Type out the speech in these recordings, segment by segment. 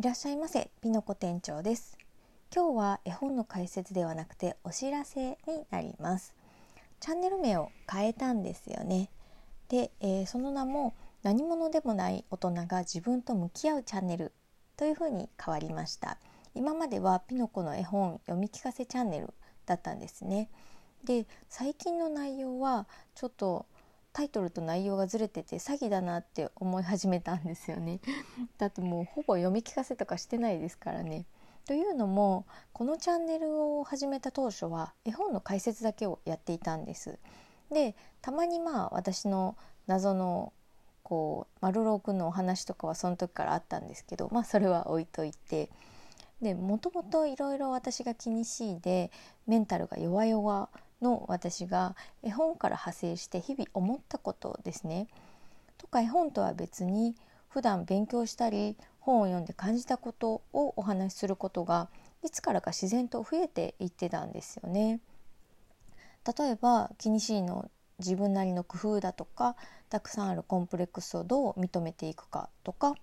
いらっしゃいませピノコ店長です。今日は絵本の解説ではなくてお知らせになります。チャンネル名を変えたんですよね。で、えー、その名も何者でもない大人が自分と向き合うチャンネルというふうに変わりました。今まではピノコの絵本読み聞かせチャンネルだったんですね。で最近の内容はちょっとタイトルと内容がずれてて詐欺だなって思い始めたんですよね。だってもうほぼ読み聞かせとかしてないですからね。というのもこのチャンネルを始めた当初は絵本の解説だけをやっていたんです。でたまにまあ私の謎のこう丸郎くんのお話とかはその時からあったんですけどまあそれは置いといてでもともといろいろ私が気にしいでメンタルが弱々の私が絵本から派生して日々思ったことですね。とか絵本とは別に普段勉強したり本を読んで感じたことをお話しすることがいつからか自然と増えていってたんですよね。例えば気にしいの自分なりの工夫だとかたくさんあるコンプレックスをどう認めていくかとか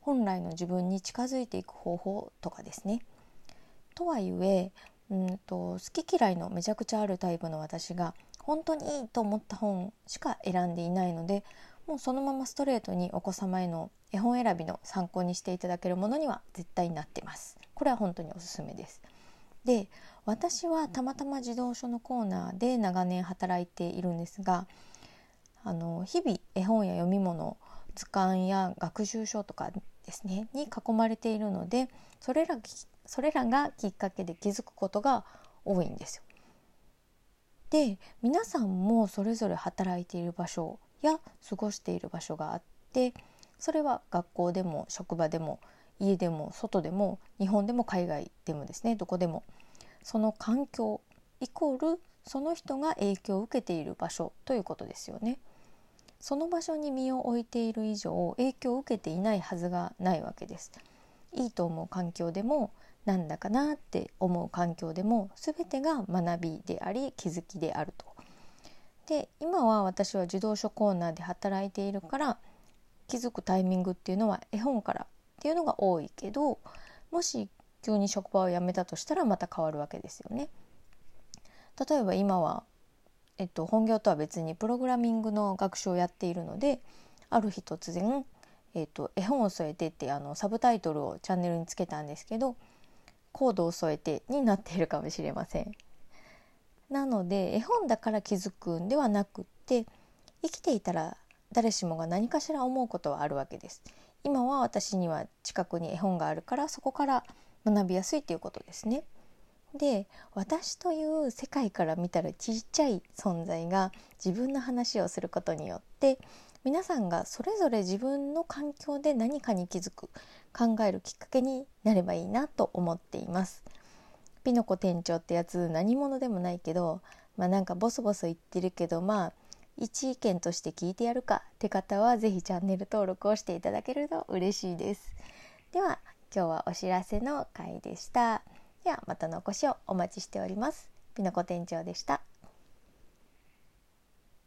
本来の自分に近づいていく方法とかですね。とはいえうんと好き嫌いのめちゃくちゃあるタイプの私が本当にいいと思った本しか選んでいないのでもうそのままストレートにお子様への絵本選びの参考にしていただけるものには絶対になってます。これは本当におすすめです。で私はたまたま児童書のコーナーで長年働いているんですがあの日々絵本や読み物図鑑や学習書とかですねに囲まれているのでそれらそれらがきっかけで気づくことが多いんですよ。で皆さんもそれぞれ働いている場所や過ごしている場所があってそれは学校でも職場でも家でも外でも日本でも海外でもですねどこでもその環境イコールその人が影響を受けている場所ということですよね。その場所に身を置いている以上影響を受けていないはずがないわけです。いいと思う環境でもなんだかなって思う環境でも全てが学びであり気づきであると。で今は私は自動書コーナーで働いているから気づくタイミングっていうのは絵本からっていうのが多いけどもし急に職場を辞めたとしたらまた変わるわけですよね。例えば今は、えっと、本業とは別にプログラミングの学習をやっているのである日突然、えっと、絵本を添えてってあのサブタイトルをチャンネルにつけたんですけどコードを添えてになっているかもしれません。なので絵本だから気づくんではなくって生きていたら誰しもが何かしら思うことはあるわけです。今は私には近くに絵本があるからそこから学びやすいということですね。で私という世界から見たらちっちゃい存在が自分の話をすることによって皆さんがそれぞれ自分の環境で何かに気づく考えるきっかけになればいいなと思っています。ピノコ店長ってやつ何者でもないけどまあなんかボソボソ言ってるけどまあ一意見として聞いてやるかって方は是非チャンネル登録をしていただけると嬉しいです。では今日はお知らせの回でした。ではまたのお越しをお待ちしております。ピノコ店長でした。